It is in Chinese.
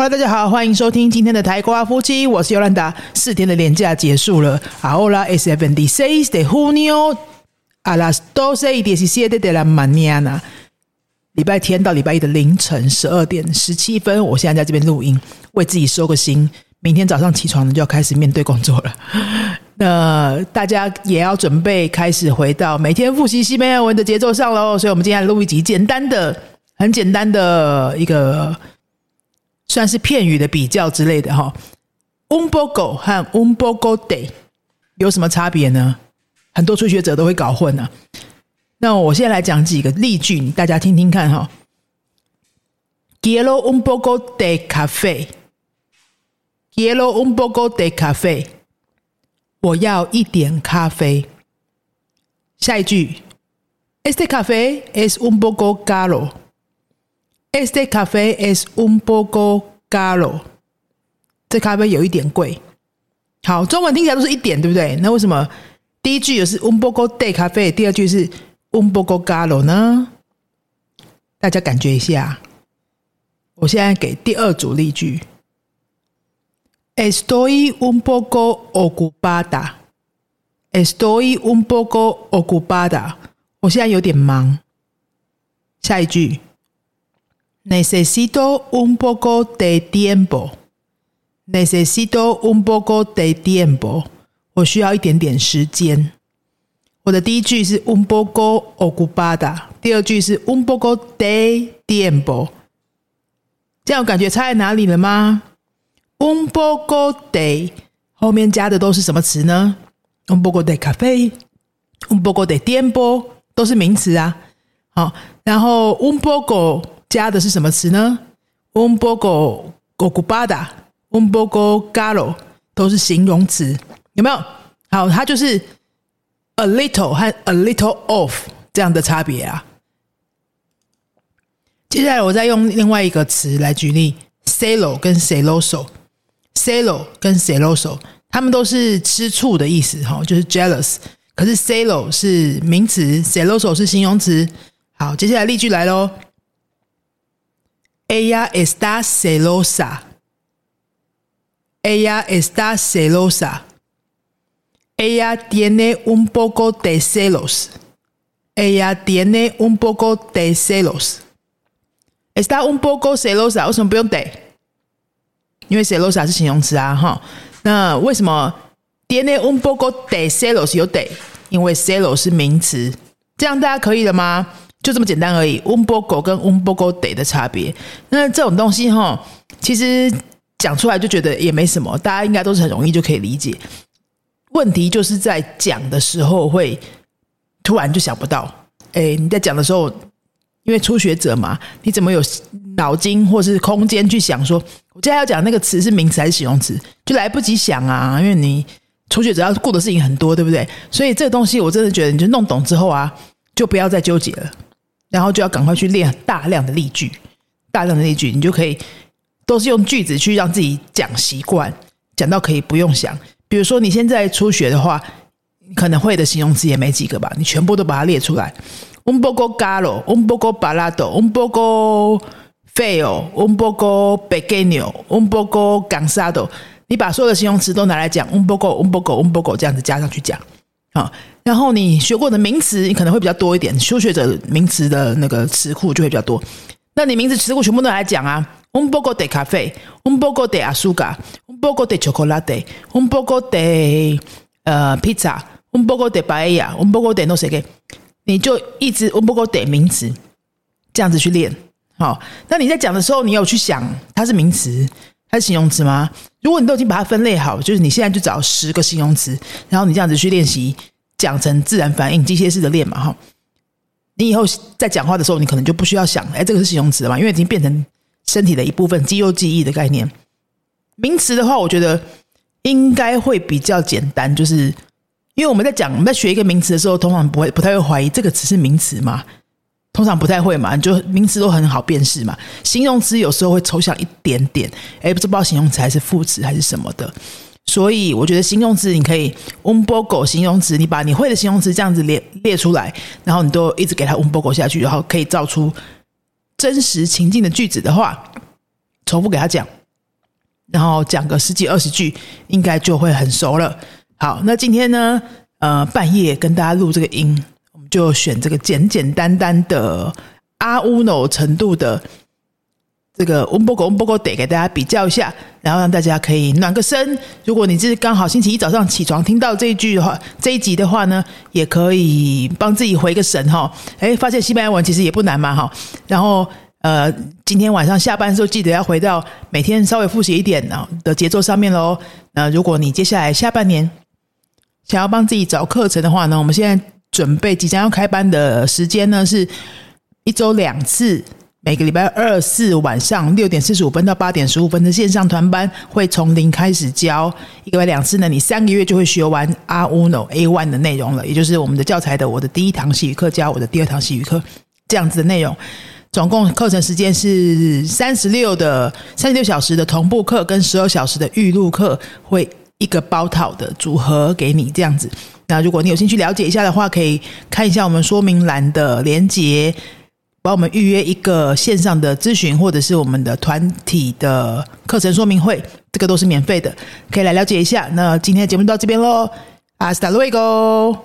Hello，大家好，欢迎收听今天的台瓜夫妻，我是尤兰达。四天的连假结束了，Ahora es el veintiséis de junio a las doce y diecisiete de la mañana。礼拜天到礼拜一的凌晨十二点十七分，我现在在这边录音，为自己收个心。明天早上起床呢，就要开始面对工作了。那大家也要准备开始回到每天复习西班牙文的节奏上喽。所以，我们今天录一集简单的、很简单的一个。算是片语的比较之类的哈。Un poco 和 un poco de 有什么差别呢？很多初学者都会搞混呢。那我现在来讲几个例句，大家听听看哈。Yellow un poco de café. Quiero un poco de cafe，我要一点咖啡。下一句，Este café es un poco caro. Este café es un poco caro。这咖啡有一点贵。好，中文听起来都是一点，对不对？那为什么第一句也是 un poco de 咖啡，第二句是 un poco caro 呢？大家感觉一下。我现在给第二组例句：Estoy un poco ocupada。Estoy un poco ocupada。我现在有点忙。下一句。Necesito un poco de tiempo. Necesito un poco de tiempo. 我需要一点点时间。我的第一句是 un poco ocupada，第二句是 un poco de tiempo。这样感觉差在哪里了吗？un poco de 后面加的都是什么词呢？un poco de café，un poco de tiempo 都是名词啊。好，然后 un poco。加的是什么词呢？un poco ocupada，un poco caro 都是形容词，有没有？好，它就是 a little 和 a little of 这样的差别啊。接下来我再用另外一个词来举例 s e l o 跟 celoso，celo 跟 celoso，他们都是吃醋的意思哈，就是 jealous。可是 s e l o 是名词，celoso 是形容词。好，接下来例句来喽。Ella está celosa. Ella está celosa. Ella tiene un poco de celos. Ella tiene un poco de celos. Está un poco celosa，为什么不用得？因为 celosa 是形容词啊，哈。那为什么 tiene un poco de celos 有得？因为 celos 是名词，这样大家可以了吗？ 就这么简单而已。un poco 跟 un poco de 的差别，那这种东西哈，其实讲出来就觉得也没什么，大家应该都是很容易就可以理解。问题就是在讲的时候会突然就想不到。哎，你在讲的时候，因为初学者嘛，你怎么有脑筋或是空间去想说，我接下来要讲那个词是名词还是形容词，就来不及想啊。因为你初学者要顾的事情很多，对不对？所以这个东西我真的觉得，你就弄懂之后啊，就不要再纠结了。然后就要赶快去练大量的例句，大量的例句，你就可以都是用句子去让自己讲习惯，讲到可以不用想。比如说你现在初学的话，可能会的形容词也没几个吧，你全部都把它列出来。Un poco caro, un poco barato, un poco feo, un poco pequeño, un poco cansado。你把所有的形容词都拿来讲，un poco, un poco, un poco 这样子加上去讲。好，然后你学过的名词，你可能会比较多一点。初学者名词的那个词库就会比较多。那你名词词库全部都来讲啊，un poco de café，un poco de azúcar，un poco de chocolate，un poco de 呃 pizza，un poco de paella，un poco de no sé qué，你就一直 un poco de 名词这样子去练。好，那你在讲的时候，你有去想它是名词它是形容词吗？如果你都已经把它分类好，就是你现在就找十个形容词，然后你这样子去练习。讲成自然反应、机械式的练嘛，哈。你以后在讲话的时候，你可能就不需要想，哎，这个是形容词嘛，因为已经变成身体的一部分，肌肉记忆的概念。名词的话，我觉得应该会比较简单，就是因为我们在讲、我们在学一个名词的时候，通常不会、不太会怀疑这个词是名词嘛，通常不太会嘛，你就名词都很好辨识嘛。形容词有时候会抽象一点点，哎，不知道形容词还是副词还是什么的。所以我觉得形容词你可以 un poco 形容词，你把你会的形容词这样子列列出来，然后你都一直给它 un poco 下去，然后可以造出真实情境的句子的话，重复给他讲，然后讲个十几二十句，应该就会很熟了。好，那今天呢，呃，半夜跟大家录这个音，就选这个简简单单的阿乌诺程度的。这个温波狗温波狗得给大家比较一下，然后让大家可以暖个身。如果你是刚好星期一早上起床听到这一句的话，这一集的话呢，也可以帮自己回个神哈。哎，发现西班牙文其实也不难嘛哈。然后呃，今天晚上下班的时候记得要回到每天稍微复习一点啊的节奏上面喽。那如果你接下来下半年想要帮自己找课程的话呢，我们现在准备即将要开班的时间呢，是一周两次。每个礼拜二、四晚上六点四十五分到八点十五分的线上团班，会从零开始教，一个月两次呢，你三个月就会学完 R Uno A One 的内容了，也就是我们的教材的我的第一堂习语课加我的第二堂习语课这样子的内容。总共课程时间是三十六的三十六小时的同步课跟十二小时的预录课，会一个包套的组合给你这样子。那如果你有兴趣了解一下的话，可以看一下我们说明栏的连接。帮我们预约一个线上的咨询，或者是我们的团体的课程说明会，这个都是免费的，可以来了解一下。那今天的节目到这边喽，阿斯达瑞 o